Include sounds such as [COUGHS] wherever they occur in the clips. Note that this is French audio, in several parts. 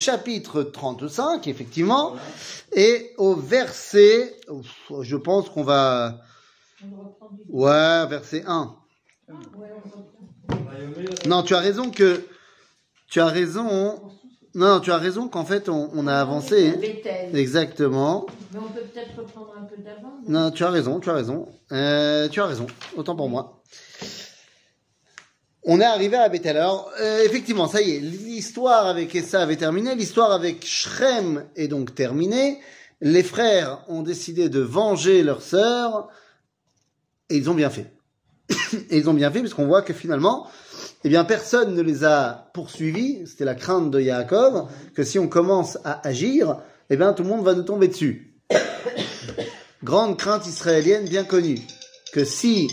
chapitre 35, effectivement, et au verset, je pense qu'on va, ouais, verset 1. Non, tu as raison que, tu as raison, non, tu as raison qu'en fait, on, on a avancé. Exactement. Mais on peut peut-être reprendre un peu d'avant. Non, tu as raison, tu as raison. Euh, tu as raison, autant pour moi. On est arrivé à Bethel. Alors, euh, effectivement, ça y est, l'histoire avec Esav est terminée, l'histoire avec Shrem est donc terminée. Les frères ont décidé de venger leur sœur, et ils ont bien fait. [COUGHS] et ils ont bien fait, puisqu'on voit que finalement, eh bien, personne ne les a poursuivis. C'était la crainte de Yaakov, que si on commence à agir, eh bien, tout le monde va nous tomber dessus. [COUGHS] Grande crainte israélienne bien connue, que si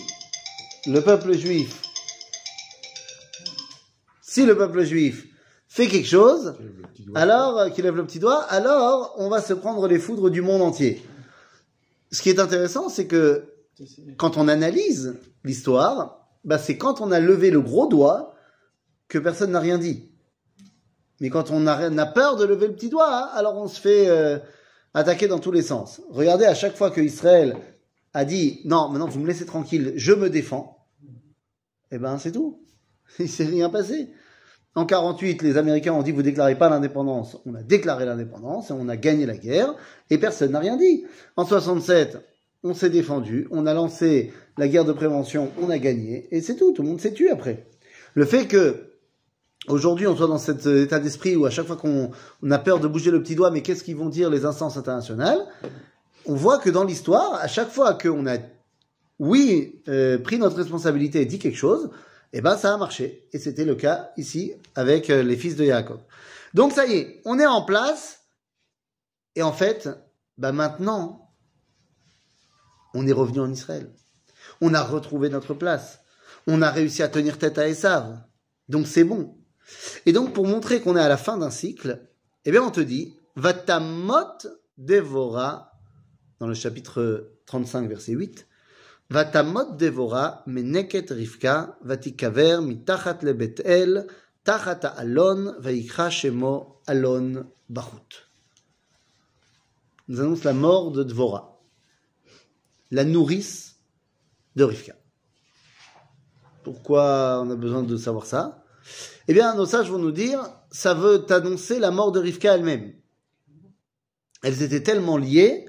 le peuple juif, si le peuple juif fait quelque chose, alors, euh, qu'il lève le petit doigt, alors on va se prendre les foudres du monde entier. Ce qui est intéressant, c'est que quand on analyse l'histoire, bah, c'est quand on a levé le gros doigt que personne n'a rien dit. Mais quand on a, on a peur de lever le petit doigt, hein, alors on se fait euh, attaquer dans tous les sens. Regardez, à chaque fois que Israël a dit non, maintenant vous me laissez tranquille, je me défends, eh ben c'est tout. [LAUGHS] Il s'est rien passé. En 48, les Américains ont dit vous déclarez pas l'indépendance. On a déclaré l'indépendance et on a gagné la guerre et personne n'a rien dit. En 67, on s'est défendu, on a lancé la guerre de prévention, on a gagné et c'est tout. Tout le monde s'est tué après. Le fait que aujourd'hui on soit dans cet euh, état d'esprit où à chaque fois qu'on on a peur de bouger le petit doigt, mais qu'est-ce qu'ils vont dire les instances internationales? On voit que dans l'histoire, à chaque fois qu'on a oui euh, pris notre responsabilité et dit quelque chose, eh ben ça a marché. Et c'était le cas ici avec euh, les fils de Jacob. Donc ça y est, on est en place. Et en fait, bah maintenant, on est revenu en Israël. On a retrouvé notre place. On a réussi à tenir tête à Esav. Donc c'est bon. Et donc pour montrer qu'on est à la fin d'un cycle, eh bien on te dit, Vatamot Devora, dans le chapitre 35, verset 8, Vatamot Devora meneket Rivka vatikaver mitachat lebet el tachat alon vaikra shemo alon. Nous annonce la mort de Dvora, la nourrice de Rivka. Pourquoi on a besoin de savoir ça? Eh bien, nos sages vont nous dire, ça veut annoncer la mort de Rivka elle-même. Elles étaient tellement liées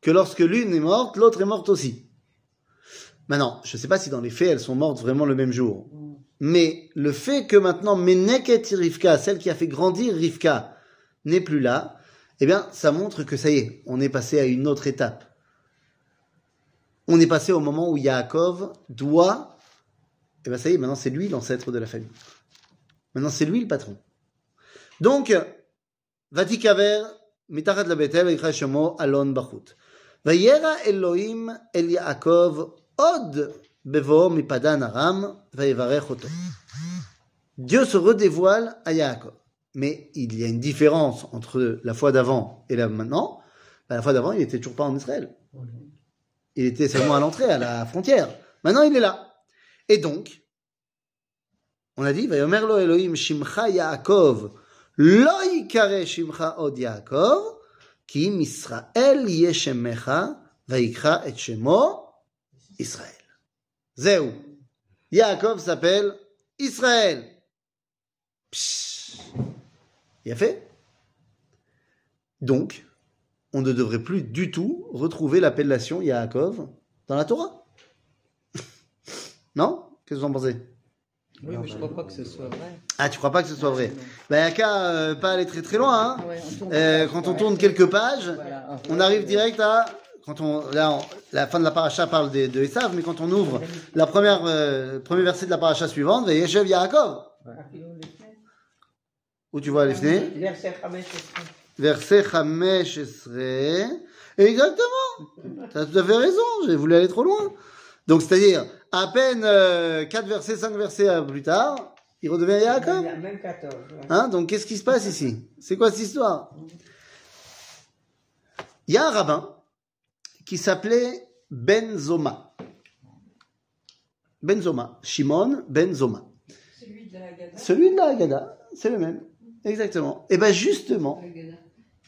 que lorsque l'une est morte, l'autre est morte aussi. Maintenant, je ne sais pas si dans les faits, elles sont mortes vraiment le même jour. Mm. Mais le fait que maintenant Meneket Rivka, celle qui a fait grandir Rivka, n'est plus là, eh bien, ça montre que ça y est, on est passé à une autre étape. On est passé au moment où Yaakov doit. Eh bien, ça y est, maintenant c'est lui l'ancêtre de la famille. Maintenant c'est lui le patron. Donc, Vatikaver, la Betel, Alon Bachut. Vayera Elohim El Yaakov Dieu se redévoile à Yaakov. Mais il y a une différence entre la fois d'avant et la maintenant. Bah, la fois d'avant, il n'était toujours pas en Israël. Il était seulement à l'entrée, à la frontière. Maintenant, il est là. Et donc, on a dit, Vayomer lo Elohim Shimcha Yaakov, lo yikare Shimcha od Yaakov, ki yeshemecha, vaikra etshemo. Israël. Zéou. Yaakov s'appelle Israël. Psh. Il a fait? Donc, on ne devrait plus du tout retrouver l'appellation Yaakov dans la Torah. [LAUGHS] non? Qu'est-ce que vous en pensez? Oui, mais je crois pas que ce soit vrai. Ah, tu crois pas que ce soit vrai? Ben, il n'y a qu'à euh, pas aller très très loin. Hein. Ouais, on tourne. Euh, quand on tourne quelques pages, Voilà. on arrive direct à quand on là on- la fin de la paracha parle de, de Esav, mais quand on ouvre la première euh, premier verset de la paracha suivante, Yeshev Yaakov, où tu vois les fenêtres, Verset 15. verset 15. Exactement. Tu as tout à fait raison, j'ai voulu aller trop loin. Donc c'est-à-dire à peine 4 versets, 5 versets euh, plus tard, il redevient Yaakov. Même 14. ouais. Hein, donc qu'est-ce qui se passe ici? C'est quoi cette histoire? Il y a un rabbin qui s'appelait Ben Zoma. Ben Zoma. Shimon Ben Zoma. Celui de la Haggadah. Celui de la Haggadah, c'est le même. Exactement. Et bien justement,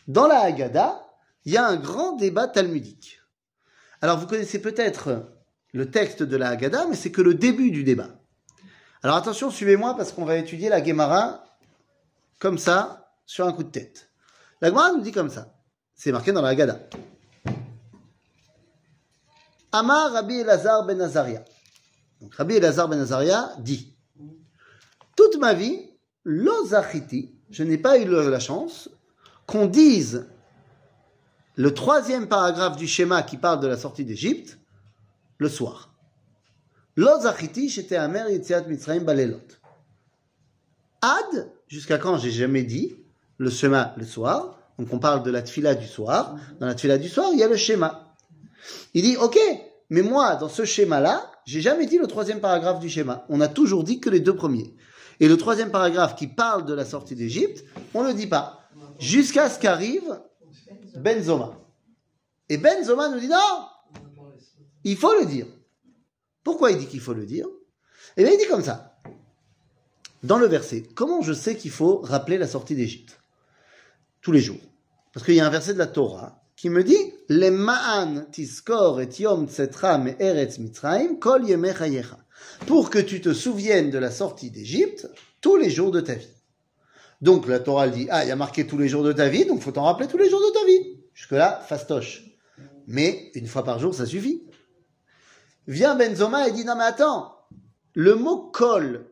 dans la Haggadah, il y a un grand débat talmudique. Alors vous connaissez peut-être le texte de la Haggadah, mais c'est que le début du débat. Alors attention, suivez-moi parce qu'on va étudier la Gemara comme ça, sur un coup de tête. La Gemara nous dit comme ça. C'est marqué dans la Haggadah. Amar Rabbi Elazar ben Azaria. Donc Rabbi Elazar ben Azaria dit Toute ma vie, l'ozachiti, je n'ai pas eu la chance qu'on dise le troisième paragraphe du schéma qui parle de la sortie d'Égypte le soir. L'ozachiti, j'étais amer Yitziat Mitzrayim balelot. Ad, jusqu'à quand j'ai jamais dit le schéma le soir? Donc on parle de la tfila du soir. Dans la tfila du soir, il y a le schéma. Il dit, ok, mais moi, dans ce schéma-là, j'ai jamais dit le troisième paragraphe du schéma. On a toujours dit que les deux premiers. Et le troisième paragraphe qui parle de la sortie d'Égypte, on ne le dit pas. Jusqu'à ce qu'arrive Benzoma. Et Benzoma nous dit non, il faut le dire. Pourquoi il dit qu'il faut le dire? Eh bien, il dit comme ça. Dans le verset, comment je sais qu'il faut rappeler la sortie d'Égypte? Tous les jours. Parce qu'il y a un verset de la Torah qui me dit Les ma'an tiskor et yom tsetra me eretz mitzrayim kol Pour que tu te souviennes de la sortie d'Égypte tous les jours de ta vie. Donc la Torah dit Ah, il y a marqué tous les jours de ta vie, donc faut t'en rappeler tous les jours de ta vie. Jusque-là, fastoche. Mais une fois par jour, ça suffit. Vient Benzoma et dit Non, mais attends, le mot kol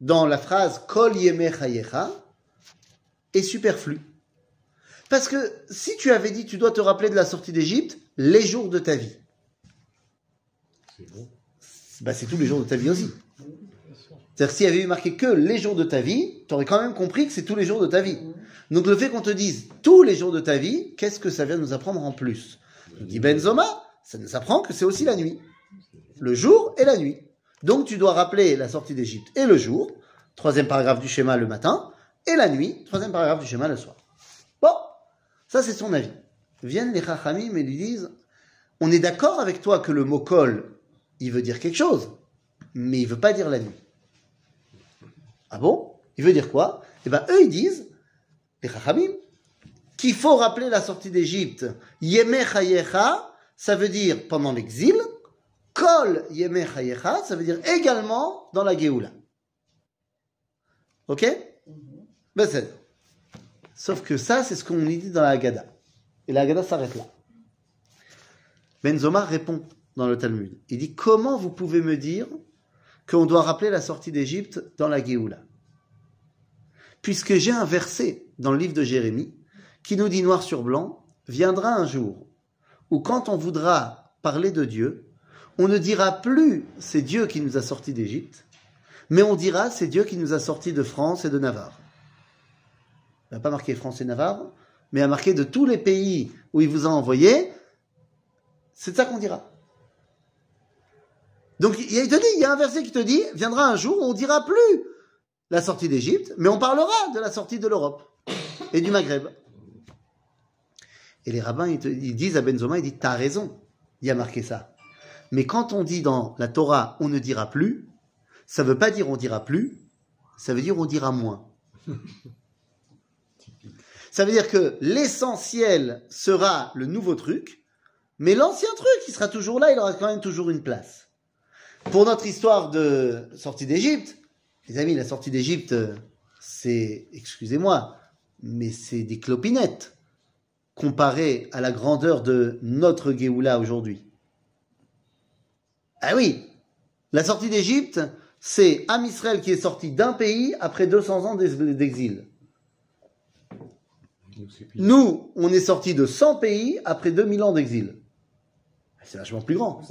dans la phrase kol yeme est superflu. Parce que si tu avais dit tu dois te rappeler de la sortie d'Égypte, les jours de ta vie. C'est bon. Bah, c'est tous les jours de ta vie aussi. C'est-à-dire s'il y avait eu marqué que les jours de ta vie, tu aurais quand même compris que c'est tous les jours de ta vie. Donc le fait qu'on te dise tous les jours de ta vie, qu'est-ce que ça vient nous apprendre en plus? Il dit Benzoma, ça nous apprend que c'est aussi la nuit. Le jour et la nuit. Donc tu dois rappeler la sortie d'Égypte et le jour, troisième paragraphe du schéma le matin, et la nuit, troisième paragraphe du schéma le soir. Ça c'est son avis. Viennent les Chachamim et lui disent, on est d'accord avec toi que le mot kol, il veut dire quelque chose, mais il veut pas dire la nuit. Ah bon? Il veut dire quoi? Eh bien, eux, ils disent, les Chachamim, qu'il faut rappeler la sortie d'Égypte. Yemeh ça veut dire pendant l'exil. Kol Yemeh ça veut dire également dans la Géoula. Ok? Ben c'est. Sauf que ça, c'est ce qu'on dit dans la Haggadah. Et la Haggadah s'arrête là. Benzoma répond dans le Talmud. Il dit Comment vous pouvez me dire qu'on doit rappeler la sortie d'Égypte dans la Géoula? Puisque j'ai un verset dans le livre de Jérémie qui nous dit noir sur blanc Viendra un jour où, quand on voudra parler de Dieu, on ne dira plus c'est Dieu qui nous a sortis d'Égypte, mais on dira c'est Dieu qui nous a sortis de France et de Navarre. Il n'a pas marqué France et Navarre, mais a marqué de tous les pays où il vous a envoyé, c'est de ça qu'on dira. Donc il te dit, il y a un verset qui te dit, viendra un jour où on dira plus la sortie d'Égypte, mais on parlera de la sortie de l'Europe et du Maghreb. Et les rabbins, ils, disent à Benzoma, ils disent, t'as raison, il y a marqué ça. Mais quand on dit dans la Torah, on ne dira plus, ça ne veut pas dire on dira plus, ça veut dire on dira moins. Ça veut dire que l'essentiel sera le nouveau truc, mais l'ancien truc, il sera toujours là, il aura quand même toujours une place. Pour notre histoire de sortie d'Égypte, les amis, la sortie d'Égypte, c'est, excusez-moi, mais c'est des clopinettes comparé à la grandeur de notre Géoula aujourd'hui. Ah oui, la sortie d'Égypte, c'est Am Israël qui est sorti d'un pays après 200 ans d'exil. Nous, on est sorti de 100 pays après 2000 ans d'exil. C'est vachement plus grand.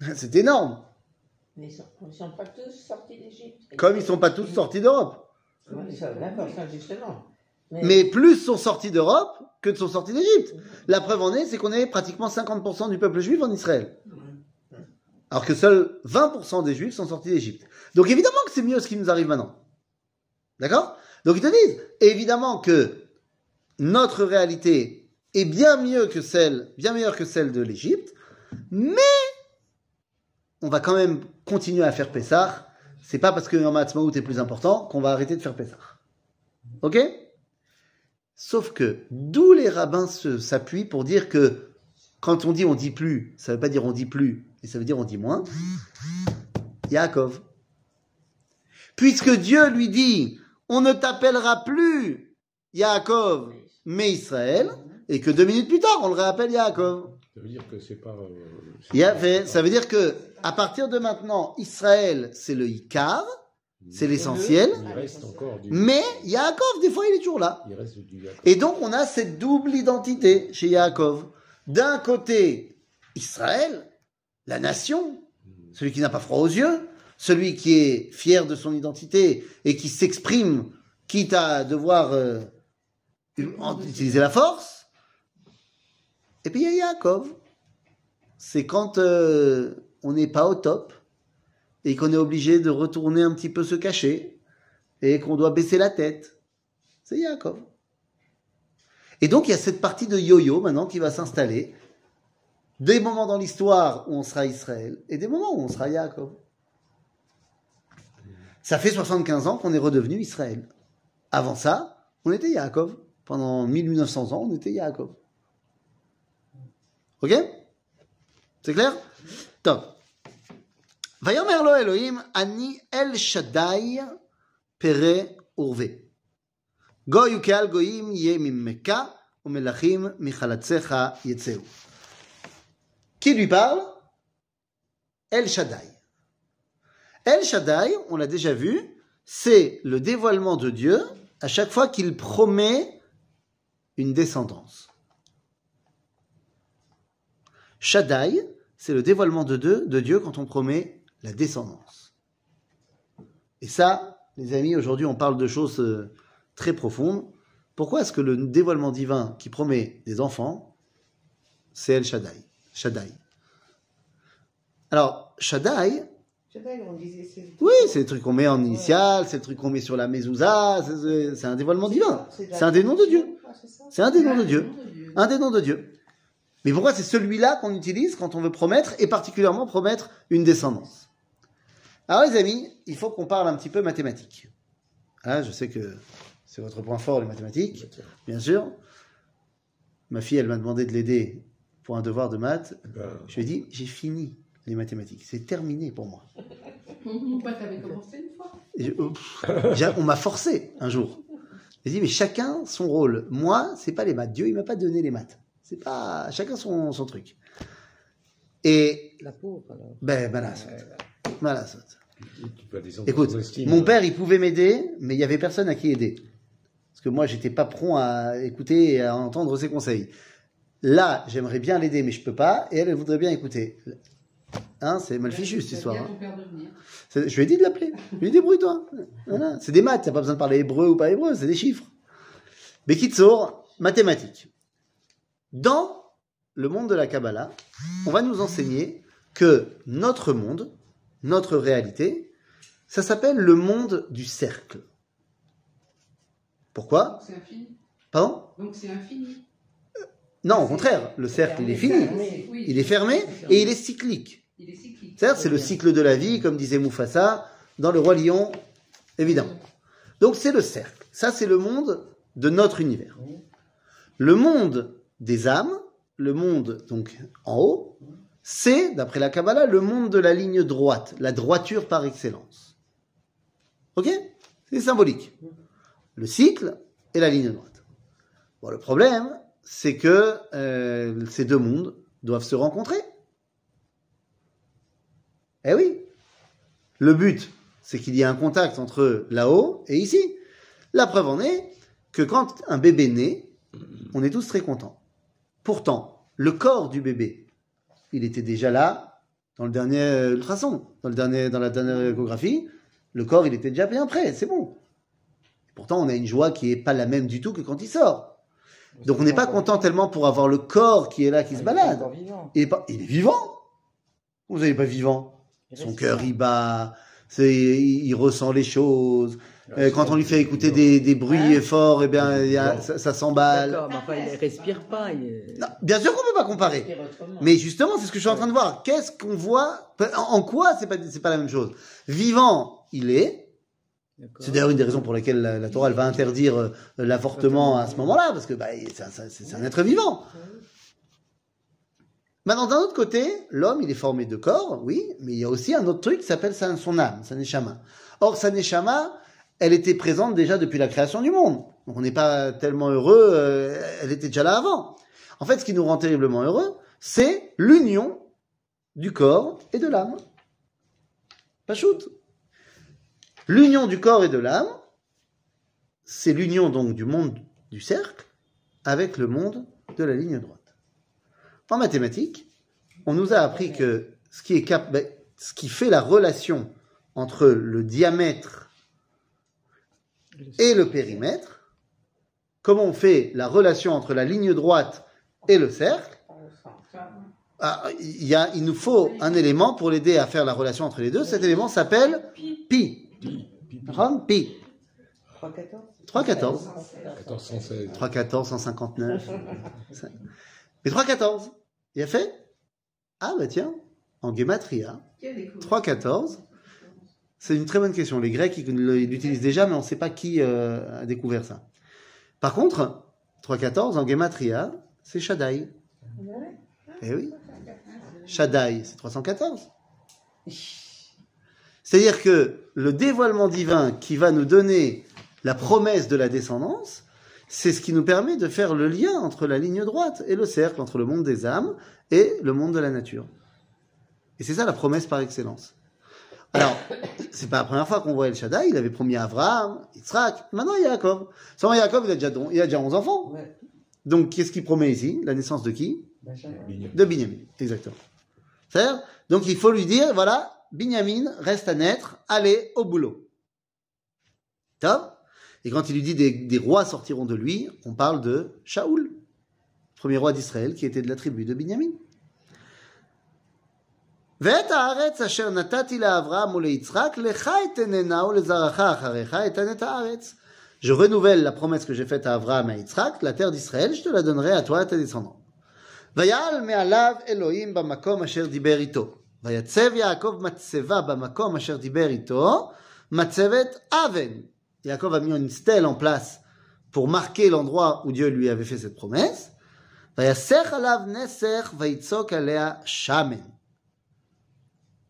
[LAUGHS] C'est énorme. Mais ils ne sont pas tous sortis d'Égypte. Comme ils ne sont pas tous sortis d'Europe. D'accord, justement. Mais... plus sont sortis d'Europe que de sont sortis d'Égypte. La preuve en est, c'est qu'on est pratiquement 50% du peuple juif en Israël. Alors que seuls 20% des juifs sont sortis d'Égypte. Donc évidemment que c'est mieux ce qui nous arrive maintenant. D'accord? Donc ils te disent, évidemment que notre réalité est bien mieux que celle, bien meilleure que celle de l'Égypte, mais on va quand même continuer à faire Pessah c'est pas parce que Yom Ha'atzmaut est plus important qu'on va arrêter de faire Pessah. Ok? Sauf que d'où les rabbins s'appuient pour dire que quand on dit on dit plus, ça veut pas dire on dit plus, et ça veut dire on dit moins. Yaakov. Puisque Dieu lui dit, on ne t'appellera plus Yaakov, mais Israël, et que deux minutes plus tard, on le réappelle Yaakov. Ça veut dire que c'est pas. euh, ça veut dire que à partir de maintenant, Israël, c'est le Icar, c'est l'essentiel, du. mais Yaakov, des fois, il est toujours là. Il reste du Yaakov. Et donc, on a cette double identité chez Yaakov. D'un côté, Israël, la nation, celui qui n'a pas froid aux yeux, celui qui est fier de son identité et qui s'exprime, quitte à devoir euh, utiliser la force. Et puis il y a Yaakov. C'est quand euh, on n'est pas au top et qu'on est obligé de retourner un petit peu se cacher et qu'on doit baisser la tête. C'est Yaakov. Et donc il y a cette partie de yo-yo maintenant qui va s'installer. Des moments dans l'histoire où on sera Israël et des moments où on sera Yaakov. Ça fait 75 ans qu'on est redevenu Israël. Avant ça, on était Yaakov Pendant 1900 ans, on était Yaakov. Ok C'est clair Top. ויאמר לו אלוהים, אני אל שדי פרא ורבה. גוי וקהל גויים יהיה ממכה, ומלכים מחלציך יצאו. Qui lui parle El Shaddai. El Shaddai, on l'a déjà vu, c'est le dévoilement de Dieu à chaque fois qu'il promet une descendance. Shaddai, c'est le dévoilement de Dieu, de Dieu quand on promet la descendance. Et ça, les amis, aujourd'hui on parle de choses euh, très profondes. Pourquoi est-ce que le dévoilement divin qui promet des enfants, c'est El Shaddai Shaddai? Alors, Shaddai, Shaddai, on disait, c'est. oui, c'est le truc qu'on met en initial, c'est le truc qu'on met sur la mezouza, c'est- un dévoilement divin. C'est un des noms de Dieu. Ah, c'est un des noms de Dieu. Un des noms de Dieu. Mais pourquoi c'est celui-là qu'on utilise quand on veut promettre, et particulièrement promettre une descendance? Alors les amis, il faut qu'on parle un petit peu mathématiques. Ah, je sais que c'est votre point fort, les mathématiques, bien sûr. Ma fille, elle m'a demandé de l'aider pour un devoir de maths. Ben, Je lui ai dit, j'ai fini les mathématiques, c'est terminé pour moi. Pourquoi t'avais commencé une fois je- oh, pff, [LAUGHS] on m'a forcé un jour. J'ai dit, mais chacun son rôle. Moi, c'est pas les maths. Dieu, il m'a pas donné les maths. C'est pas chacun son, son truc. Et La pauvre, alors. ben, peux descendre Écoute, mon père, il pouvait m'aider, mais il y avait personne à qui aider. Parce que moi, j'étais pas prompt à écouter et à entendre ses conseils. Là, j'aimerais bien l'aider, mais je peux pas. Et elle, elle voudrait bien écouter. Hein, c'est mal fichu cette histoire. hein. Je lui ai dit de l'appeler. Je lui ai dit débrouille-toi. Voilà. C'est des maths, t'as pas besoin de parler hébreu ou pas hébreu, c'est des chiffres. Bekitsour, mathématiques. Dans le monde de la Kabbalah, on va nous enseigner que notre monde, notre réalité, ça s'appelle le monde du cercle. Pourquoi? C'est infini. Pardon? Donc c'est infini. Non, au contraire, le cercle, il est fini. Il est fermé et il est cyclique. Il est cyclique. C'est-à-dire, c'est le cycle de la vie, comme disait Mufasa, dans le roi lion, évidemment. Donc c'est le cercle. Ça, c'est le monde de notre univers. Le monde des âmes, le monde donc en haut, c'est, d'après la Kabbalah, le monde de la ligne droite, la droiture par excellence. Ok? C'est symbolique. Le cycle et la ligne droite. Bon, le problème, c'est que euh, ces deux mondes doivent se rencontrer. Eh oui. Le but, c'est qu'il y ait un contact entre là-haut et ici. La preuve en est que quand un bébé naît, on est tous très contents. Pourtant, le corps du bébé, il était déjà là dans le dernier ultrason, dans, le dernier, dans la dernière échographie. Le corps, il était déjà bien prêt, c'est bon. Pourtant, on a une joie qui n'est pas la même du tout que quand il sort. Donc, on n'est pas content tellement pour avoir le corps qui est là, qui se balade. Encore vivant. Il est, pas, il est vivant. Vous n'êtes pas vivant. Son cœur, il bat. Il, ressent les choses. Euh, quand on lui fait écouter des, des bruits forts, eh bien, il y a- ça, ça s'emballe. D'accord, mais enfin, il respire pas. il- Non, bien sûr qu'on peut pas comparer. Mais justement, c'est ce que je suis en train de voir. Qu'est-ce qu'on voit? En en quoi c'est pas c'est pas la même chose? Vivant, il est. C'est d'ailleurs une des raisons pour lesquelles la, la Torah elle va interdire euh, l'avortement à ce moment-là, parce que bah, c'est un, être vivant. Maintenant, d'un autre côté, l'homme, il est formé de corps, oui, mais il y a aussi un autre truc qui s'appelle sa- son âme, sa neshama. Or, sa neshama, elle était présente déjà depuis la création du monde. Donc, on n'est pas tellement heureux, euh, elle était déjà là avant. En fait, ce qui nous rend terriblement heureux, c'est l'union du corps et de l'âme. Pas shoot. L'union du corps et de l'âme, c'est l'union donc du monde du cercle avec le monde de la ligne droite. En mathématiques, on nous a appris que ce qui, ben, fait la relation entre le diamètre et le périmètre, comment on fait la relation entre la ligne droite et le cercle, ah, il nous faut un élément pour l'aider à faire la relation entre les deux. Cet élément s'appelle pi. Ram, pi. 3,14 3,14. 1416. 3,14, 159. Mais 3,14, il a fait? Ah bah tiens, en Gematria, Qui a découvert 3,14, c'est une très bonne question. Les Grecs, ils l'utilisent déjà, mais on ne sait pas qui euh, a découvert ça. Par contre, 3,14 en Gematria, c'est Shaddai. Eh oui. Shaddai, c'est 314. [LAUGHS] C'est-à-dire que le dévoilement divin qui va nous donner la promesse de la descendance, c'est ce qui nous permet de faire le lien entre la ligne droite et le cercle, entre le monde des âmes et le monde de la nature. Et c'est ça la promesse par excellence. Alors, c'est pas la première fois qu'on voit El Shaddai, il avait promis à Abraham, Yitzhak, maintenant il y a Jacob. Sans Jacob, il a déjà, il a déjà 11 enfants. Ouais. Donc, qu'est-ce qu'il promet ici? La naissance de qui? De Binyamin, exactement. C'est-à-dire, donc il faut lui dire, voilà, Binyamin reste à naître, allez au boulot. Top Et quand il lui dit des, des rois sortiront de lui, on parle de Shaoul, premier roi d'Israël qui était de la tribu de Binyamin. ואת הארץ אשר נתתי לאברהם וליצחק, לך אתננה ולזרעך אחריך אתן את הארץ. Je renouvelle la promesse que j'ai faite à Abraham et à Yitzhak, la terre d'Israël, je te la donnerai à toi et à tes descendants. ויעל מעליו אלוהים במקום אשר דיבר איתו. ויצב יעקב מצבה במקום אשר דיבר איתו, מצבת אבן. Yaakov a mis une stèle en place pour marquer l'endroit où Dieu lui avait fait cette promesse. ויסך עליו נסך ויצוק עליה שמן.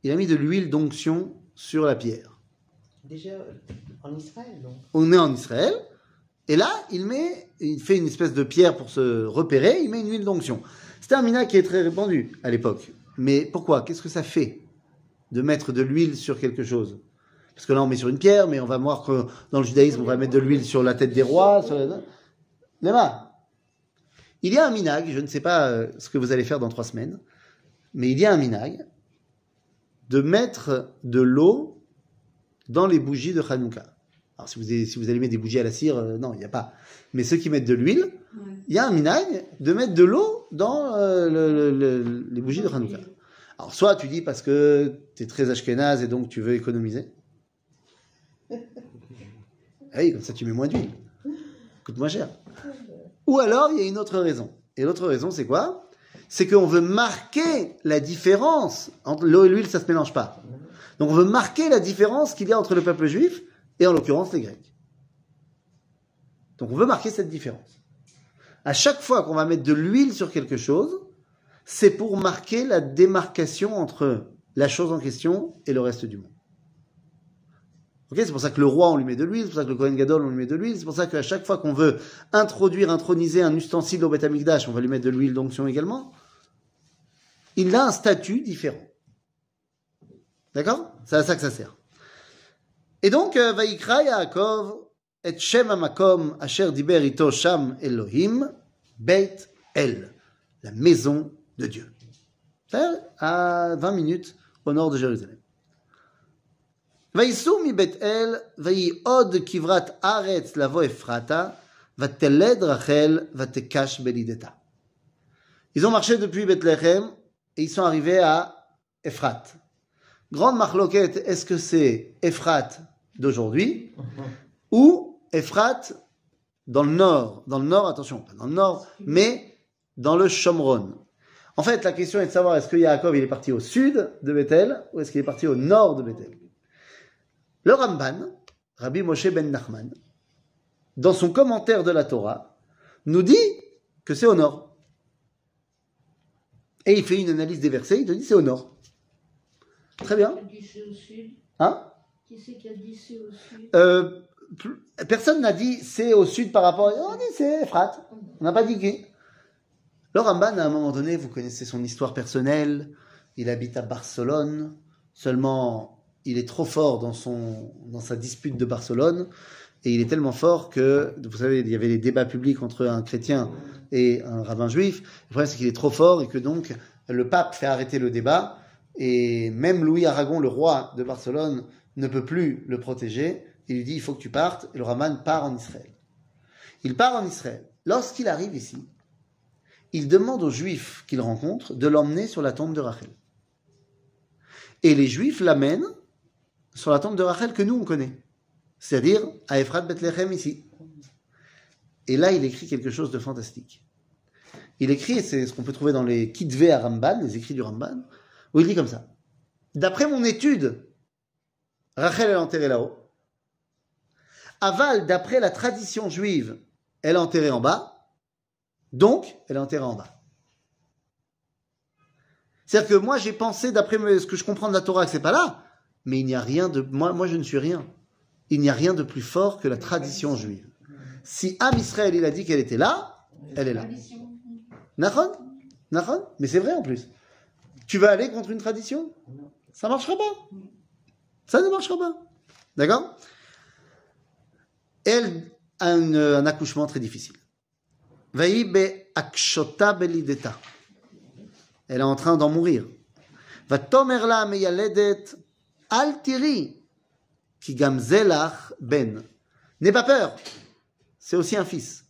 Il a mis de l'huile d'onction sur la pierre. Déjà euh, en Israël, donc. On est en Israël, et là, il met, il fait une espèce de pierre pour se repérer, il met une huile d'onction. C'était un mina qui est très répandu à l'époque. Mais pourquoi? Qu'est-ce que ça fait de mettre de l'huile sur quelque chose? Parce que là, on met sur une pierre, mais on va voir que dans le judaïsme, on va mettre de l'huile sur la tête des rois. Sur. Il y a un minag, je ne sais pas euh, ce que vous allez faire dans trois semaines, mais il y a un minag de mettre de l'eau dans les bougies de Hanouka. Alors, si vous, si vous allumez des bougies à la cire, euh, non, il n'y a pas. Mais ceux qui mettent de l'huile. Il y a un minag de mettre de l'eau dans euh, le- le- le- les bougies de Hanouka. Alors, soit tu dis parce que tu es très ashkénaze et donc tu veux économiser. Ah oui, comme ça tu mets moins d'huile. Coûte moins cher. Ou alors, il y a une autre raison. Et l'autre raison, c'est quoi? C'est qu'on veut marquer la différence. Entre l'eau et l'huile, ça se mélange pas. Donc, on veut marquer la différence qu'il y a entre le peuple juif et en l'occurrence les Grecs. Donc, on veut marquer cette différence. À chaque fois qu'on va mettre de l'huile sur quelque chose, c'est pour marquer la démarcation entre la chose en question et le reste du monde. Ok, c'est pour ça que le roi, on lui met de l'huile, c'est pour ça que le Kohen Gadol, on lui met de l'huile, c'est pour ça qu'à chaque fois qu'on veut introduire, introniser un ustensile au Beth Amikdash, on va lui mettre de l'huile d'onction également. Il a un statut différent. D'accord? C'est à ça que ça sert. Et donc, euh, Vaikra Yaakov et Shem Amakom Asher Diber Ito Sham Elohim Beit El, la maison de Dieu. cest à 20 minutes au nord de Jérusalem. Mi El, od kivrat aretz lavo Ephrata, Rachel, vatekash belideta. Ils ont marché depuis Bethléem et ils sont arrivés à Ephrat. Grande marloquette, est-ce que c'est Ephrat d'aujourd'hui ou Ephrat dans le nord. Dans le nord, attention, pas dans le nord, mais dans le Shomron. En fait, la question est de savoir est-ce que Yaakov il est parti au sud de Bethel ou est-ce qu'il est parti au nord de Bethel. Le Ramban, Rabbi Moshe ben Nachman, dans son commentaire de la Torah, nous dit que c'est au nord. Et il fait une analyse des versets, il te dit c'est au nord. Très bien. Qui c'est au sud? Hein? Qui c'est qui a dit c'est au sud? Euh, plus- personne n'a dit c'est au sud par rapport. On dit c'est Ephrat. On n'a pas dit qui. Le Ramban, à un moment donné, vous connaissez son histoire personnelle. Il habite à Barcelone. Seulement, il est trop fort dans, son, dans sa dispute de Barcelone. Et il est tellement fort que, vous savez, il y avait des débats publics entre un chrétien et un rabbin juif. Le problème, c'est qu'il est trop fort et que donc, le pape fait arrêter le débat. Et même Louis Aragon, le roi de Barcelone, ne peut plus le protéger. Il lui dit, il faut que tu partes. Et le Raman part en Israël. Il part en Israël. Lorsqu'il arrive ici, il demande aux Juifs qu'il rencontre de l'emmener sur la tombe de Rachel. Et les Juifs l'amènent sur la tombe de Rachel que nous, on connaît. C'est-à-dire à Ephrat Bethléem ici. Et là, il écrit quelque chose de fantastique. Il écrit, et c'est ce qu'on peut trouver dans les Kitvé à Ramban, les écrits du Ramban, où il dit comme ça. D'après mon étude, Rachel est enterrée là-haut. Aval, d'après la tradition juive, elle est enterrée en bas. Donc, elle est enterrée en bas. C'est-à-dire que moi, j'ai pensé, d'après ce que je comprends de la Torah, que c'est pas là. Mais il n'y a rien de, moi, moi, je ne suis rien. Il n'y a rien de plus fort que la tradition juive. Si Am Israël, il a dit qu'elle était là, elle est là. Nahon? Nahon? Mais c'est vrai en plus. Tu vas aller contre une tradition? Ça marchera pas. Ça ne marchera pas. D'accord? Elle a un, un accouchement très difficile. Vaï be akshota belideta. Elle est en train d'en mourir. Va tomer la meyaledet al tiri ki gam zelach ben. N'aie pas peur. C'est aussi un fils.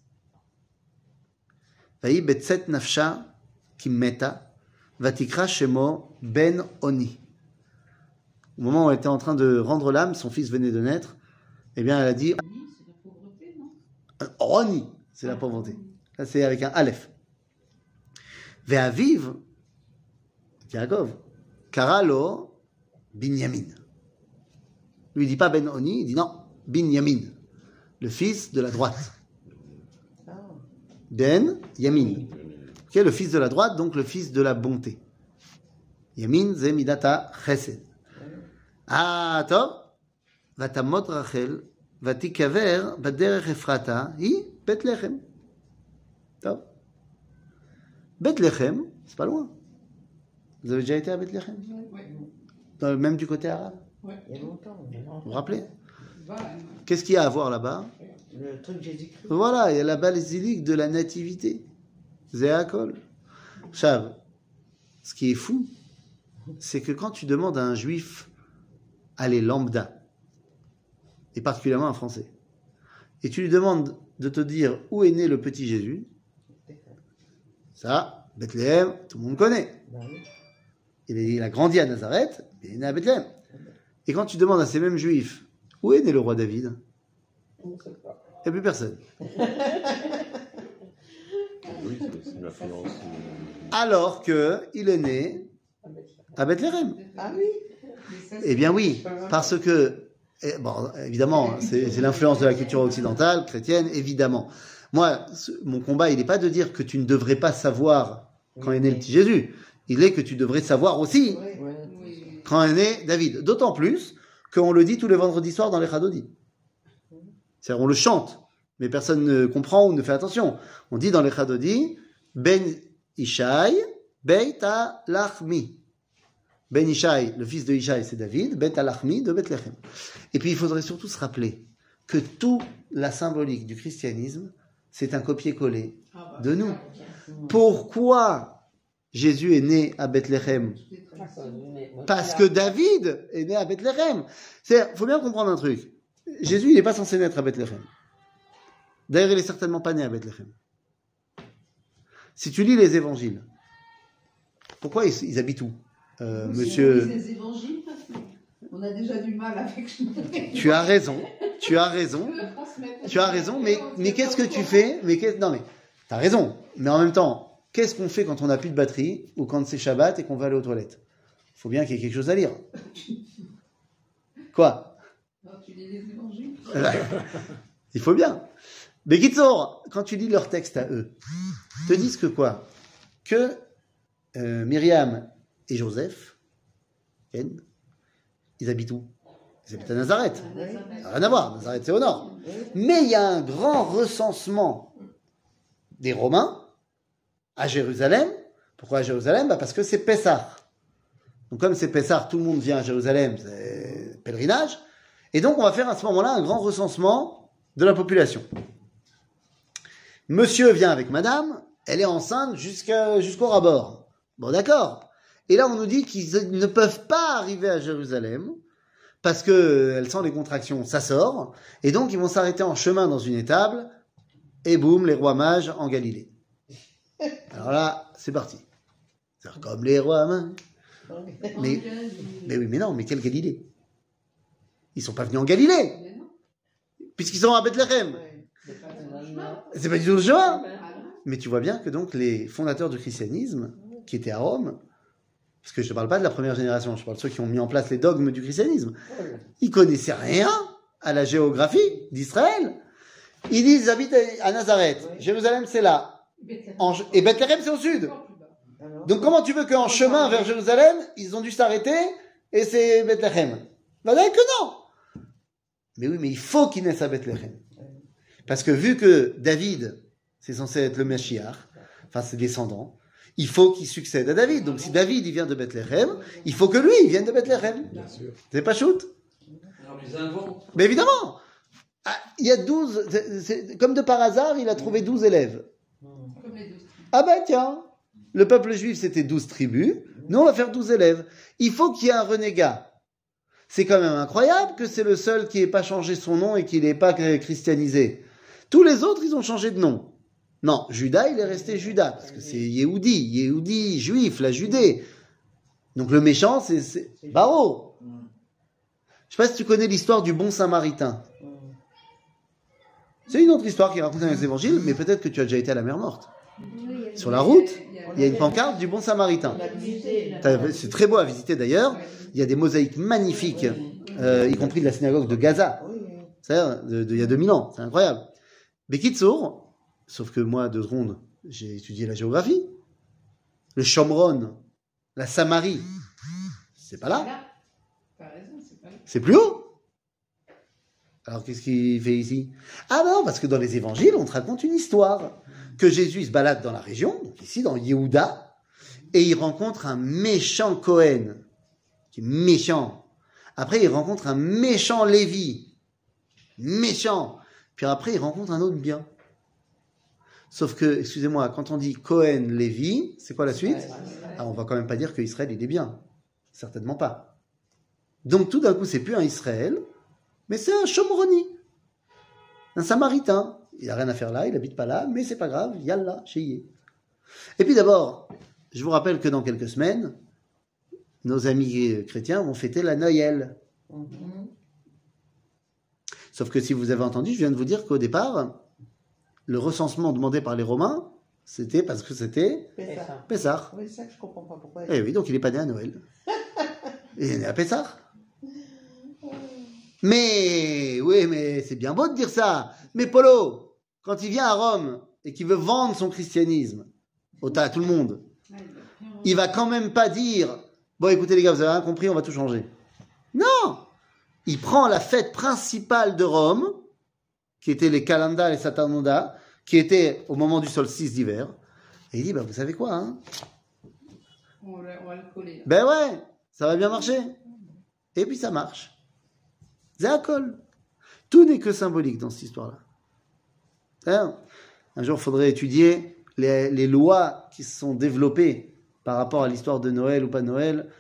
ויהי בצאת נפשה כי מתה, ותקרא שמו Ben Oni. Au moment où elle était en train de rendre l'âme, son fils venait de naître, eh bien elle a dit Roni, c'est la ah. pauvreté. Là, c'est avec un Aleph. Ve'aviv, Yaakov, Karalo, Binyamin. Lui, dit pas Ben Oni, il dit non, Binyamin, le fils de la droite. Ah. Ben Yamin, qui le fils de la droite, donc le fils de la bonté. Yamin, Zemidata Chesed. Ah, Vatamot Rachel, ותמות רחל, ותיקבר בדרך אפרתה, היא בית לחם. טוב. בית לחם, c'est pas loin. Vous avez déjà été à Bethléem Ouais. Dans le- Même du côté arabe il y a longtemps. il y a longtemps. Vous vous rappelez Voilà. Qu'est-ce qu'il y a à voir là-bas Le truc Jésus-Christ. Voilà, il y a la basilique de la nativité. Zéakol. Chav. Ce qui est fou, c'est que quand tu demandes à un juif, allez, lambda, et particulièrement un français, et tu lui demandes de te dire où est né le petit Jésus, ça, Bethléem, tout le monde connaît. Oui. Il, est- il a grandi à Nazareth, mais il est né à Bethléem. Et quand tu demandes à ces mêmes juifs, où est né le roi David? Il n'y a plus personne. Euh, Alors que il est né à Bethléem. Ah Eh bien oui, parce que, bon, évidemment, c'est l'influence de la culture occidentale, chrétienne, évidemment. Moi, ce- mon combat, il n'est pas de dire que tu ne devrais pas savoir quand est né le petit Jésus. Il est que tu devrais savoir aussi. Oui. quand est né David. D'autant plus qu'on le dit tous les vendredis soirs dans les Chadodis. C'est-à-dire, on le chante, mais personne ne comprend ou ne fait attention. On dit dans les Chadodis, Ben Ishai, Beit Lachmi. Ben Ishai, le fils de Ishai, c'est David, Beit Lachmi de Bethléem. Et puis, il faudrait surtout se rappeler que toute la symbolique du christianisme, c'est un copier-coller Ah bah, de nous. Pourquoi Jésus est né à Bethléem? Parce que David est né à Bethléem. Il faut bien comprendre un truc. Jésus, il n'est pas censé naître à Bethléem. D'ailleurs, il est certainement pas né à Bethléem. Si tu lis les évangiles, pourquoi ils, ils habitent où? Euh, Monsieur, les évangiles, on a déjà du mal avec [LAUGHS] tu as raison. tu as raison. Tu as raison, mais, mais qu'est-ce que tu fais mais qu'est- Non, mais t'as raison. Mais en même temps, qu'est-ce qu'on fait quand on n'a plus de batterie ou quand c'est Shabbat et qu'on va aller aux toilettes? Faut bien qu'il y ait quelque chose à lire. Quoi? Alors, tu lis les évangiles [LAUGHS] Il faut bien. Mais Kitsour, quand tu lis leur texte à eux, te disent que quoi? Que euh, Myriam et Joseph, ils habitent où? Ils habitent à Nazareth. Rien à voir, Nazareth c'est au nord. Mais il y a un grand recensement des Romains à Jérusalem. Pourquoi à Jérusalem? Bah Parce que c'est Pessah. Donc comme c'est Pessah, tout le monde vient à Jérusalem, c'est pèlerinage. Et donc on va faire à ce moment-là un grand recensement de la population. Monsieur vient avec madame, elle est enceinte jusqu'au rabord. Bon d'accord. Et là on nous dit qu'ils ne peuvent pas arriver à Jérusalem parce que elle sent les contractions, ça sort. Et donc ils vont s'arrêter en chemin dans une étable et boum, les rois mages en Galilée. Alors là, c'est parti. C'est comme les rois mages. Mais, mais oui, mais non, mais quelle Galilée? Ils sont pas venus en Galilée, puisqu'ils sont à Bethléem. c'est pas du tout le chemin. Mais tu vois bien que donc les fondateurs du christianisme, qui étaient à Rome, parce que je ne parle pas de la première génération, je parle de ceux qui ont mis en place les dogmes du christianisme, ils connaissaient rien à la géographie d'Israël. Ils disent, ils habitent à Nazareth, Jérusalem c'est là, et Bethléem c'est au sud. Donc comment tu veux qu'en chemin vers Jérusalem, ils ont dû s'arrêter et c'est Bethléem? Ben d'accord que non. Mais oui, mais il faut qu'ils naissent à Bethléem. Parce que vu que David, c'est censé être le Mashiach, enfin ses descendants, il faut qu'il succède à David. Donc si David il vient de Bethléem, il faut que lui il vienne de Bethléem. Bien sûr. C'est pas shoot. Mais évidemment Ah, Il y a 12, c'est- c'est- comme de par hasard, il a trouvé 12 élèves. Ah ben tiens, le peuple juif c'était 12 tribus, nous on va faire 12 élèves. Il faut qu'il y ait un renégat. C'est quand même incroyable que c'est le seul qui n'ait pas changé son nom et qui n'ait pas christianisé. Tous les autres, ils ont changé de nom. Non, Judas, il est resté Judas, parce que c'est Yehudi, Yehudi, juif, la Judée. Donc le méchant, c'est- Baro. Je sais pas si tu connais l'histoire du bon samaritain. C'est une autre histoire qui est racontée dans les évangiles, mais peut-être que tu as déjà été à la mer morte. Sur la route, il y a une pancarte du bon samaritain. C'est très beau à visiter d'ailleurs. Il y a des mosaïques magnifiques, euh, y compris de la synagogue de Gaza. Il y a 2000 ans. C'est incroyable. Bekitsour, sauf que moi, deux secondes, j'ai étudié la géographie. Le Shomron, la Samarie, c'est pas là. C'est pas là. C'est plus haut. Alors qu'est-ce qu'il fait ici? Ah non, parce que dans les évangiles, on te raconte une histoire. Que Jésus se balade dans la région, donc ici dans Yehuda, et il rencontre un méchant Cohen, qui est méchant. Après, il rencontre un méchant Lévi, méchant. Puis après, il rencontre un autre bien. Sauf que, excusez-moi, quand on dit Cohen, Lévi, c'est quoi la suite ah, On va quand même pas dire que Israël, il est bien. Certainement pas. Donc tout d'un coup, c'est plus un Israël, mais c'est un Shomroni, un Samaritain. Il a rien à faire là, il habite pas là, mais c'est pas grave, yallah, chez Yé. Et puis d'abord, je vous rappelle que dans quelques semaines, nos amis chrétiens vont fêter la Noël. Sauf que si vous avez entendu, je viens de vous dire qu'au départ, le recensement demandé par les Romains, c'était parce que c'était Fais ça. Pessah. Oui, c'est ça que je comprends pas pourquoi. Eh oui, donc il n'est pas né à Noël. [LAUGHS] Il est né à Pessah. Mais, oui, mais c'est bien beau de dire ça. Mais Polo, quand il vient à Rome et qu'il veut vendre son christianisme au tas à tout le monde, il va bien- il va quand même pas dire Bon, écoutez les gars, vous avez rien compris, on va tout changer. Non Il prend la fête principale de Rome, qui était les Calenda et les Satanonda, qui était au moment du solstice d'hiver, et il dit Bah, vous savez quoi, hein? On va, on va le coller. là. Ben ouais, ça va bien marcher. Et puis ça marche. C'est un col. Tout n'est que symbolique dans cette histoire-là. Hein? Un jour, il faudrait étudier les, les lois qui se sont développées par rapport à l'histoire de Noël ou pas Noël,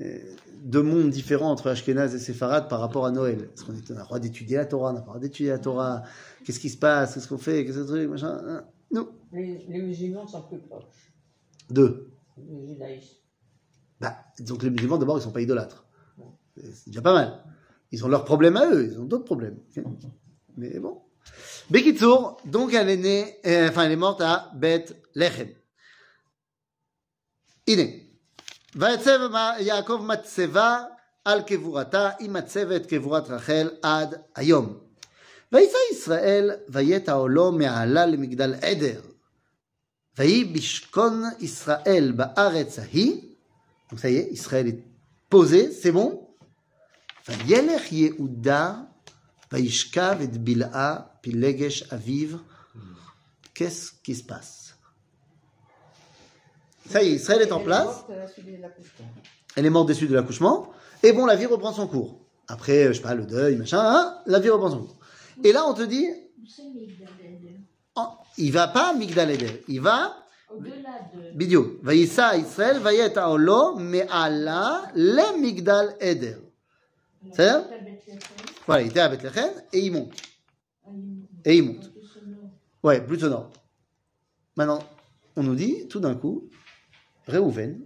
euh, deux mondes différents entre Ashkenaz et Sepharad par rapport à Noël. Parce qu'on est, on a le droit d'étudier la Torah, on a le droit d'étudier la Torah. Qu'est-ce qui se passe Qu'est-ce qu'on fait Qu'est-ce que truc machin hein Non. Les, musulmans sont plus proches. Deux. Les judaïstes. Bah, donc les musulmans, d'abord, ils ne sont pas idolâtres. Euh, c'est déjà pas mal. Ils ont leurs problèmes à eux, ils ont d'autres problèmes. Mais bon. Bekitsour, donc elle est née, euh, enfin elle est morte à Beth Lechem. Iné. ויצב מה- יעקב מצבה על קבורתה, היא מצבת קבורת רחל עד היום. ויצא ישראל, ויית העולו מעלה למגדל עדר. ויהי בשכון ישראל בארץ ההיא, donc ça y est, Israël est posé, c'est bon. וילך יהודה, וישכב את בלעה פילגש אביו. Qu'est-ce qui se passe Ça y est, Israël est en place. Elle est morte des suites de l'accouchement. Et bon, la vie reprend son cours. Après, euh, je sais pas, le deuil, machin, hein, la vie reprend son cours. Et là, on te dit. Il va pas Migdal Eder. Il va. Bidio. Vaïssa Israël, vaïet Aolo, mais Allah, le Migdal Eder. C'est Voilà, il était à Bethléem et il monte. Et il monte. Ouais, plus au nord. Maintenant, on nous dit tout d'un coup Réhouven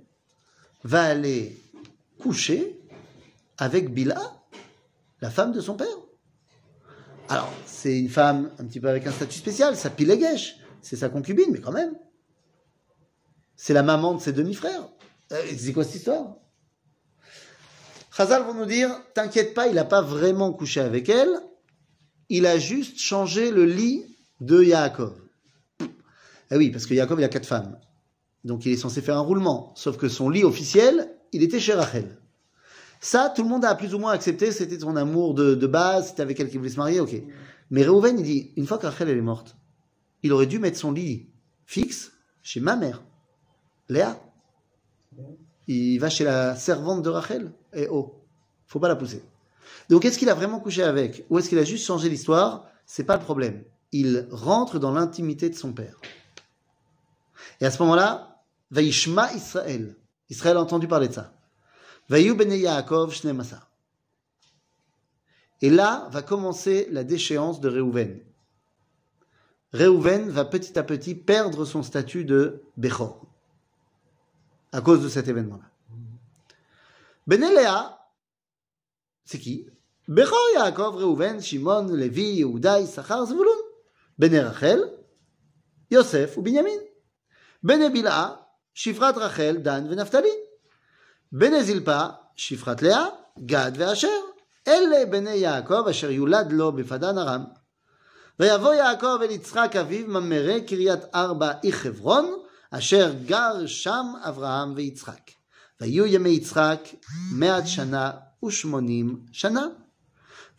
va aller coucher avec Bila, la femme de son père. Alors, c'est une femme un petit peu avec un statut spécial, sa Pilegesh, c'est sa concubine, mais quand même. C'est la maman de ses demi-frères. Euh, c'est quoi cette histoire? Chazal vont nous dire, t'inquiète pas, il n'a pas vraiment couché avec elle, il a juste changé le lit de Yaakov. Eh oui, parce que Yaakov, il a quatre femmes. Donc il est censé faire un roulement. Sauf que son lit officiel, il était chez Rachel. Ça, tout le monde a plus ou moins accepté, c'était son amour de, base, c'était avec elle qu'il voulait se marier, ok. Mais Reuven, il dit, une fois que Rachel, est morte, il aurait dû mettre son lit fixe chez ma mère, Léa. Il va chez la servante de Rachel. Et oh, faut pas la pousser. Donc est-ce qu'il a vraiment couché avec Ou est-ce qu'il a juste changé l'histoire? C'est pas le problème. Il rentre dans l'intimité de son père. Et à ce moment-là, Vaishma Israël. Israël a entendu parler de ça. Vayu bene Yaakov shnemasa. Et là va commencer la déchéance de Réhouven. Réhouven va petit à petit perdre son statut de Bechor à cause de cet événement-là. Benéléa, c'est qui? Bechor Yaakov, Réhouven, Shimon, Lévi, Yehuda, Issachar, Zvulun. Bene Rachel, Yosef ou Binyamin. Bene Bilha, Shifrat Rachel, Dan ונפתלי. בני זלפה, שפחת לאה, גד ואשר. אלה בני יעקב אשר יולד לו בפדן ארם. ויבוא יעקב אל יצחק אביו ממרא קריית ארבע אי חברון, אשר גר שם אברהם ויצחק. ויהיו ימי יצחק מאת שנה ושמונים שנה.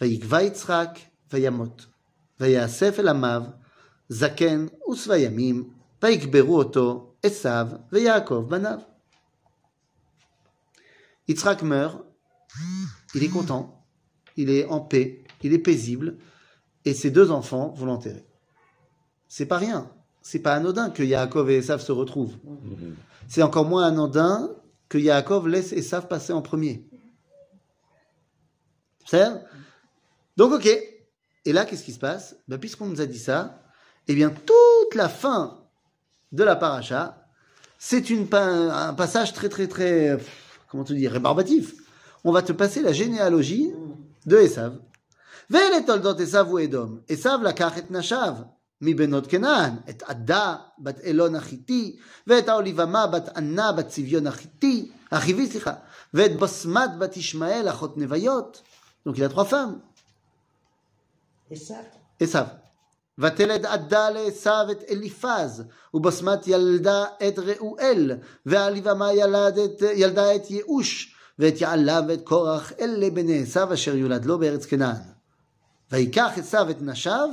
ויגבע יצחק וימות. ויאסף אל עמיו זקן ושבע ימים, ויקברו אותו Esav ve Yaakov banav. Yitzhak meurt, il est content, il est en paix, il est paisible, et ses deux enfants vont l'enterrer. C'est pas rien, c'est pas anodin que Yaakov et Esav se retrouvent. C'est encore moins anodin que Yaakov laisse Esav passer en premier. C'est Donc ok. Et là, qu'est-ce qui se passe? Ben, Puisqu'on nous a dit ça, eh bien toute la fin de la paracha, c'est une pa- un passage très, très, très, pff, comment te dire, rébarbatif. On va te passer la généalogie de Esav. ואלה תולדות עשיו ואדום. עשיו לקח את נשיו מבנות כנען, את עדה בת אלון החיתי, ואת האוליבמה בת ענה בת צביון החיתי, החיבי סליחה, ואת בסמת בת ישמעאל אחות נוויות. Donc il a trois femmes. Et ça, עשיו. ותלד עדה לעשיו את אליפז, ובסמת ילדה את ראואל, והליבמה ילד את, ילדה את ייאוש, ואת יעלה ואת קורח, אלה בני עשיו אשר יולד לו בארץ כנען. ויקח עשיו את נשיו,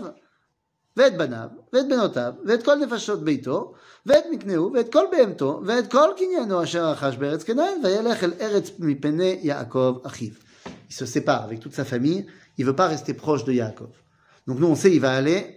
ואת בניו, ואת בנותיו, ואת כל נפשות ביתו, ואת מקנהו, ואת כל בהמתו, ואת כל קניינו אשר רכש בארץ כנען, וילך אל ארץ מפני יעקב אחיו. Il se sépare avec toute sa famille, il veut pas rester proche de Yaakov. Donc nous on sait il va aller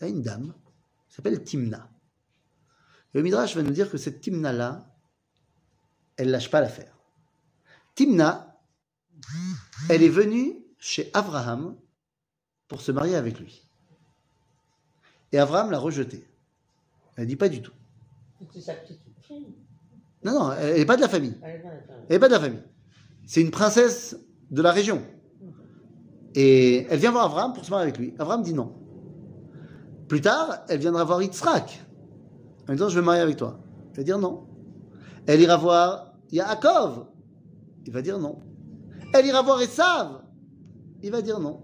Il y a une dame, qui s'appelle Timna. Et le Midrash va nous dire que cette Timna-là, elle lâche pas l'affaire. Timna, elle est venue chez Abraham pour se marier avec lui. Et Abraham l'a rejetée. Elle dit pas du tout. C'est sa petite fille. Non, non, elle n'est pas de la famille. Elle n'est pas de la famille. C'est une princesse de la région. Et elle vient voir Abraham pour se marier avec lui. Abraham dit non. Plus tard, elle viendra voir Yitzhak. En disant, je veux marier avec toi. Il va dire non. Elle ira voir Yaakov. Il va dire non. Elle ira voir Esav. Il va dire non.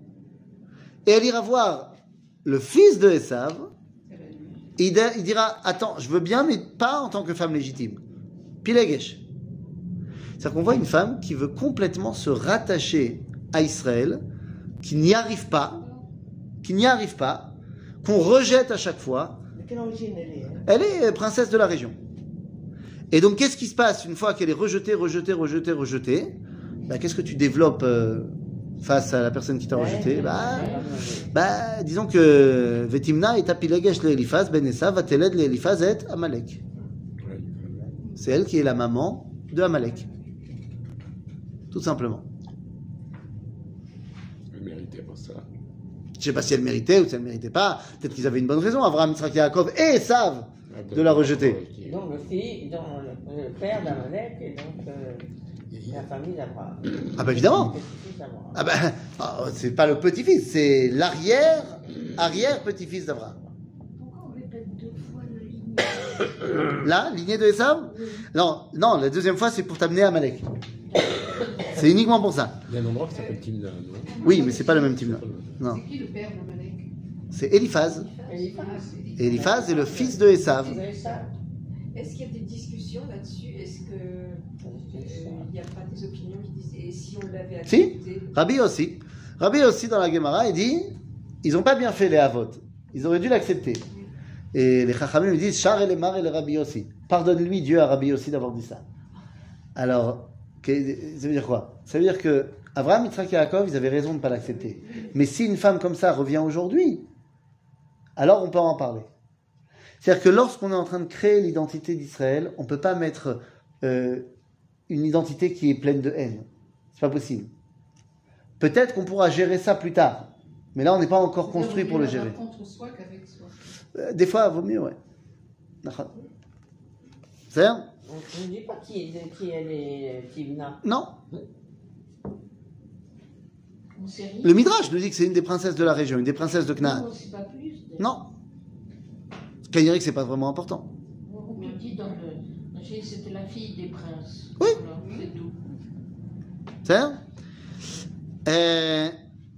Et elle ira voir le fils de Esav. Il dira Attends, je veux bien, mais pas en tant que femme légitime. Pilegesh. C'est-à-dire qu'on voit une femme qui veut complètement se rattacher à Israël, qui n'y arrive pas, qui n'y arrive pas, qu'on rejette à chaque fois. De quelle origine elle est hein? Elle est princesse de la région. Et donc, qu'est-ce qui se passe une fois qu'elle est rejetée, rejetée, rejetée, rejetée? Bah, Qu'est-ce que tu développes euh, face à la personne qui t'a rejeté bah, bah, disons que Vetimna est apilegesh le Eliphaz, ben Esav, vateled le Eliphaz et Amalek. C'est elle qui est la maman de Amalek. Tout simplement. Elle méritait pas ça. Je sais pas si elle méritait ou si elle méritait pas. Peut-être qu'ils avaient une bonne raison. Abraham, Yitzhak et Yaakov et Esav. De la rejeter. Et donc le fils, donc le, père d'Amalek et donc euh, la famille d'Abraham. Ah bah évidemment. Le petit-fils d'Abraham. Ah ben, [LAUGHS] ah, c'est pas le petit-fils, c'est l'arrière, arrière-petit-fils d'Abraham. Pourquoi on répète deux fois le lignée Là, lignée de Esav? Non, non, la deuxième fois, c'est pour t'amener à Amalek. C'est uniquement pour ça. Il y a un endroit qui s'appelle Timna, non? Oui, mais c'est pas le même Timna. Non, C'est qui le père d'Amalek c'est Eliphaz. Eliphaz. C'est Et Eliphaz est le fils de Esav. Est-ce qu'il y a des discussions là-dessus? Est-ce que euh, il n'y a pas des opinions qui disent et si on l'avait Si. accepté? Rabbi aussi. Rabbi aussi dans la Gemara, il dit, ils n'ont pas bien fait les Havot. Ils auraient dû l'accepter. Et les Chachamim lui disent, Char et les Mar et les Rabbi aussi. Pardonne-lui Dieu à Rabbi aussi d'avoir dit ça. Alors, ça veut dire quoi? Ça veut dire que Abraham, Yitzhak et Yaakov, ils avaient raison de ne pas l'accepter. Mais si une femme comme ça revient aujourd'hui, alors on peut en parler. C'est-à-dire que lorsqu'on est en train de créer l'identité d'Israël, on ne peut pas mettre euh, une identité qui est pleine de haine. C'est pas possible. Peut-être qu'on pourra gérer ça plus tard. Mais là, on n'est pas encore construit pour le gérer. contre soi qu'avec soi. Euh, Des fois, vaut mieux, ouais. D'accord. Je ne dis pas qui, qui est, Timna. Non. Le Midrash nous dit que c'est une des princesses de la région, une des princesses de Canaan. Non. Kanyerik, c'est pas vraiment important. Mais on dit dans le. C'était la fille des princes. Oui. C'est tout. C'est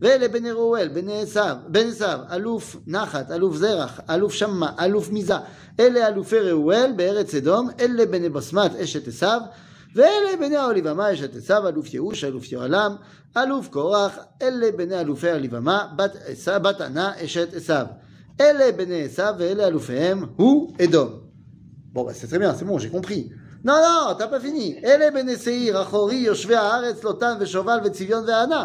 ואלה בני ראואל, בני עשיו, בן עשיו, אלוף נחת, אלוף זרח, אלוף שמה, אלוף מיזה. אלה אלופי ראואל בארץ אדום, אלה בני בסמת, אשת עשיו. ואלה בני האוליבמה, אשת עשיו, אלוף ייאוש, אלוף יוהלם, אלוף קורח, אלה בני אלופי האוליבמה, בת, עשיו- בת ענה, אשת עשיו. אלה בני עשיו ואלה אלופיהם, הוא אדום. Bon, bah, c'est très bien, c'est bon, j'ai compris. Non, non, t'as pas fini. אלה בני שעיר, אחורי, יושבי הארץ, לוטן ושובל וציביון וענה.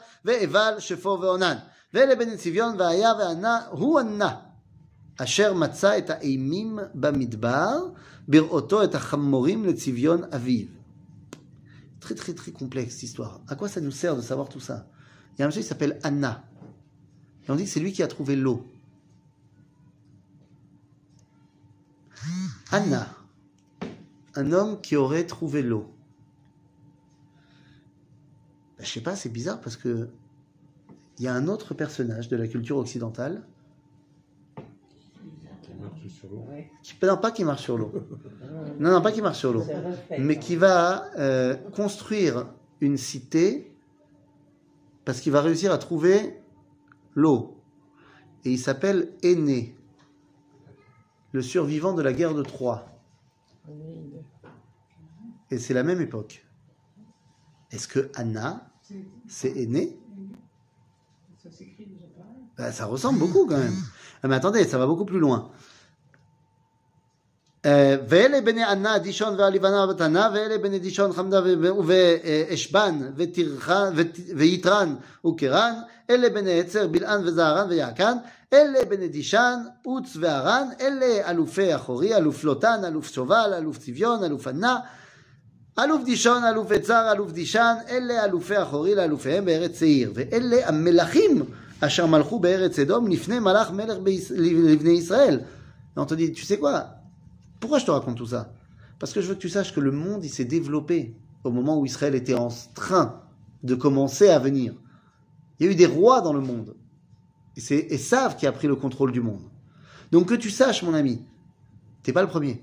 ואבל, שפו ועונן. ואלה בני צביון והיה וענה, הוא ענה. אשר מצא את האימים במדבר, בראותו את החמורים לצביון אביו. Très très très complexe cette histoire. À quoi ça nous sert de savoir tout ça Il y a un monsieur qui s'appelle Anna. Et on dit que c'est lui qui a trouvé l'eau. Anna, un homme qui aurait trouvé l'eau. Ben, je sais pas, c'est bizarre parce que il y a un autre personnage de la culture occidentale Qui marche sur l'eau. qui, non, pas qui marche sur l'eau. Non, non, pas qui marche sur l'eau. Mais qui va euh, construire une cité parce qu'il va réussir à trouver l'eau. Et il s'appelle Aîné, le survivant de la guerre de Troie. Et c'est la même époque. Est-ce que Anna, c'est Aîné Ça s'écrit déjà pareil. Ben, Ça ressemble beaucoup quand même. Ah, Mais attendez, ça va beaucoup plus loin. אה, ואלה בני ענה, דישון והלבנה ותנה, ואלה בני דישון חמדה ו- ואשבן ותרחה- ות- ויתרן וקרן, אלה בני עצר בלען וזערן ויעקן, אלה בני דישן עוץ וערן, אלה אלופי אחורי, אלוף לוטן, אלוף שובל, אלוף צביון, אלוף ענה, אלוף דישון, אלוף עצר, אלוף דישן, אלה אלופי אחורי לאלופיהם בארץ שעיר, ואלה המלכים אשר מלכו בארץ אדום לפני מלך מלך ביש- לבני ישראל. Et on te dit, tu sais quoi Pourquoi je te raconte tout ça Parce que je veux que tu saches que le monde, il s'est développé au moment où Israël était en train de commencer à venir. Il y a eu des rois dans le monde. Et c'est Esav qui a pris le contrôle du monde. Donc que tu saches, mon ami, t'es pas le premier.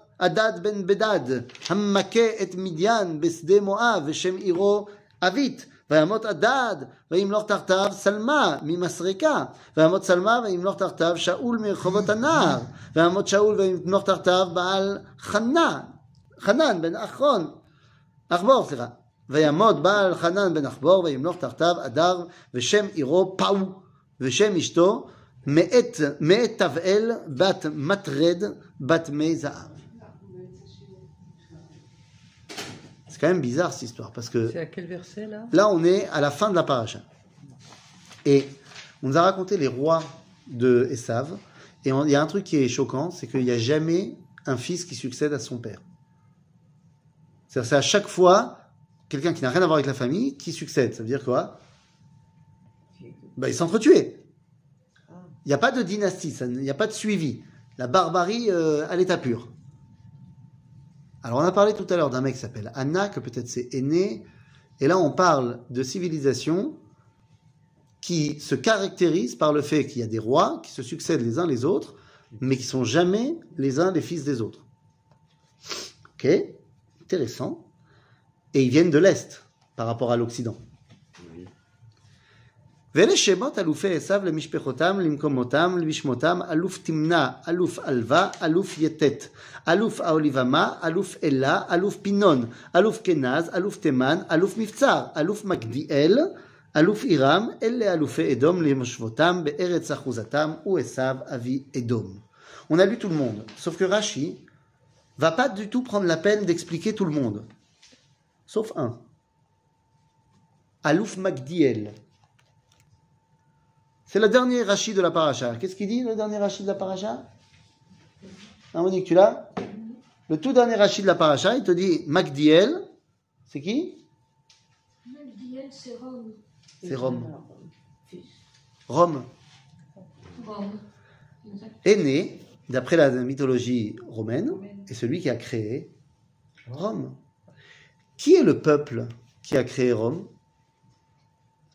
אדד בן בדד המכה את מדיין בשדה מואב ושם עירו אבית וימות אדד וימלוך תחתיו סלמה ממסרקה וימות סלמה וימלוך תחתיו שאול מרחובות הנער וימות שאול וימלוך תחתיו בעל חנן חנן בן אחרון אחבור סליחה וימות בעל חנן בן אחבור וימלוך תחתיו אדר ושם עירו פאו ושם אשתו מאת מאת תבעל בת מטרד בת מי זהב. Quand même bizarre cette histoire parce que C'est à quel verset là? Là, on est à la fin de la paracha. Et on nous a raconté les rois de Esav. Et il y a un truc qui est choquant, c'est qu'il n'y a jamais un fils qui succède à son père. C'est-à-dire, c'est à chaque fois quelqu'un qui n'a rien à voir avec la famille qui succède. Ça veut dire quoi? Bah, Ils s'entretuaient. Il n'y a pas de dynastie, il n'y a pas de suivi. La barbarie euh, à l'état pur. Alors, on a parlé tout à l'heure d'un mec qui s'appelle Anna, que peut-être c'est aîné. Et là, on parle de civilisation qui se caractérise par le fait qu'il y a des rois qui se succèdent les uns les autres, mais qui sont jamais les uns les fils des autres. Ok Intéressant. Et ils viennent de l'Est par rapport à l'Occident. ואלה שמות אלופי עשיו למשפחותם, למקומותם, לשמותם, אלוף תמנע, אלוף עלווה, אלוף יתת, אלוף האוליבמה, אלוף אלה, אלוף פינון, אלוף כנז, אלוף תימן, אלוף מבצר, אלוף מגדיאל, אלוף עירם, אלה אלופי אדום למושבותם בארץ אחוזתם, הוא עשיו אבי אדום. On a lu tout le monde, sauf que Rashi va pas du tout prendre la peine d'expliquer tout le monde, sauf un. Alouf Magdiel. C'est le dernier Rashi de la paracha. Qu'est-ce qu'il dit, le dernier Rashi de la paracha? Ah, Monique, tu l'as? Le tout dernier Rashi de la paracha, il te dit Magdiel. C'est qui? Magdiel, c'est Rome. C'est Rome. Rome. Rome. Est né, d'après la mythologie romaine, est celui qui a créé Rome. Qui est le peuple qui a créé Rome?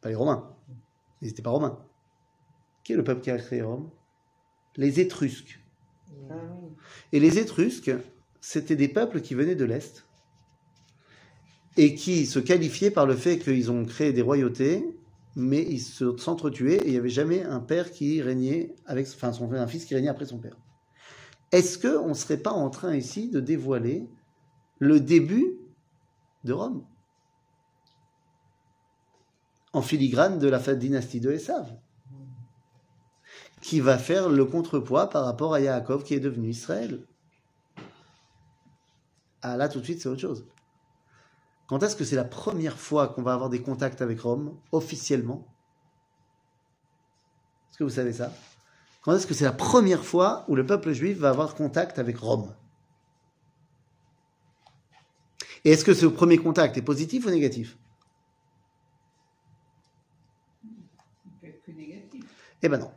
Pas les Romains. Ils n'étaient pas Romains. Qui est le peuple qui a créé Rome? Les Étrusques. Ah. Et les Étrusques, c'était des peuples qui venaient de l'Est et qui se qualifiaient par le fait qu'ils ont créé des royautés, mais ils se- s'entretuaient et il n'y avait jamais un père qui régnait avec, enfin, son, un fils qui régnait après son père. est-ce qu'on ne serait pas en train ici de dévoiler le début de Rome? En filigrane de la dynastie de Esav, qui va faire le contrepoids par rapport à Yaakov qui est devenu Israël. Ah là, tout de suite, c'est autre chose. Quand est-ce que c'est la première fois qu'on va avoir des contacts avec Rome, officiellement? Est-ce que vous savez ça? Quand est-ce que c'est la première fois où le peuple juif va avoir contact avec Rome? Et est-ce que ce premier contact est positif ou négatif? Il peut être que négatif. Eh ben non.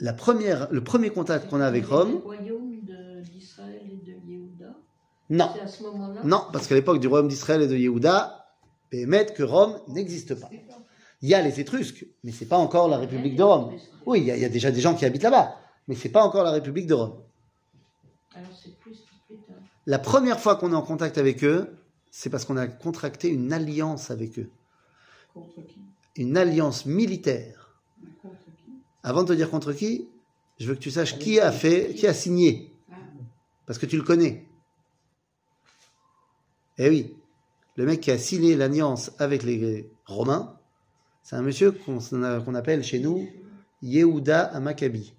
La première, le premier contact qu'on a avec Le Rome, d'Israël et de Yehuda? non. C'est à ce moment-là? Non, parce qu'à l'époque du royaume d'Israël et de Yehuda, émettent que Rome n'existe pas. Il y a les Étrusques, mais c'est pas encore la République de Rome. Oui, il y, a, il y a déjà des gens qui habitent là-bas, mais c'est pas encore la République de Rome. Alors c'est plus plus tard. La première fois qu'on est en contact avec eux, c'est parce qu'on a contracté une alliance avec eux, Contre qui? Une alliance militaire. Avant de te dire contre qui, je veux que tu saches qui a fait, qui a signé, Ah, parce que tu le connais. Eh oui, le mec qui a signé l'alliance avec les Romains, c'est un monsieur qu'on qu'on appelle chez nous Yehuda Amakabi.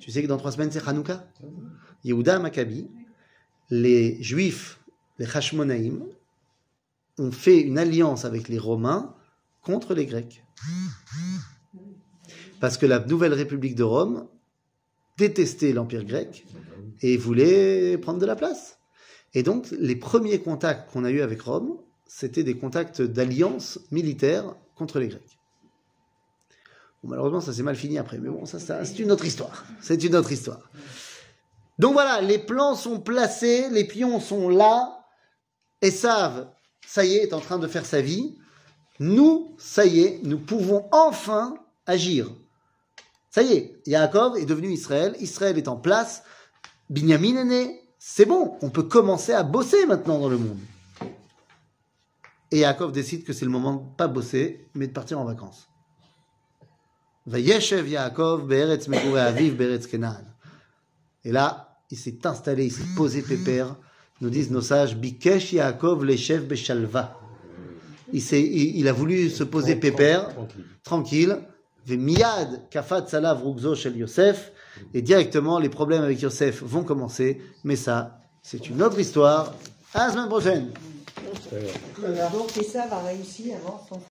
Tu sais que dans trois semaines c'est Hanouka? Yehuda Amakabi, les Juifs, les Hashmonaïm, ont fait une alliance avec les Romains contre les Grecs. Parce que la nouvelle République de Rome détestait l'Empire grec et voulait prendre de la place. Et donc, les premiers contacts qu'on a eus avec Rome, c'était des contacts d'alliance militaire contre les Grecs. Bon, malheureusement, ça s'est mal fini après, mais bon, ça, ça, c'est une autre histoire. C'est une autre histoire. Donc voilà, les plans sont placés, les pions sont là, et savent, ça y est, est en train de faire sa vie. Nous, ça y est, nous pouvons enfin agir. Ça y est, Yaakov est devenu Israël, Israël est en place, Binyamin est né, c'est bon, on peut commencer à bosser maintenant dans le monde. Et Yaakov décide que c'est le moment de pas bosser, mais de partir en vacances. Vayeshev Yaakov be'eretz aviv be'eretz Kenan. Et là, il s'est installé, il s'est posé pépère. Nous disent nos sages, Bikesh Yaakov leshev beshalva. Il, il a voulu se poser pépère, Tranquille. Tranquille. Miyad kafat salav rugzo shel Yosef. Et directement, les problèmes avec Yosef vont commencer. Mais ça, c'est une autre histoire. À la semaine prochaine. Donc, ça va réussir avant son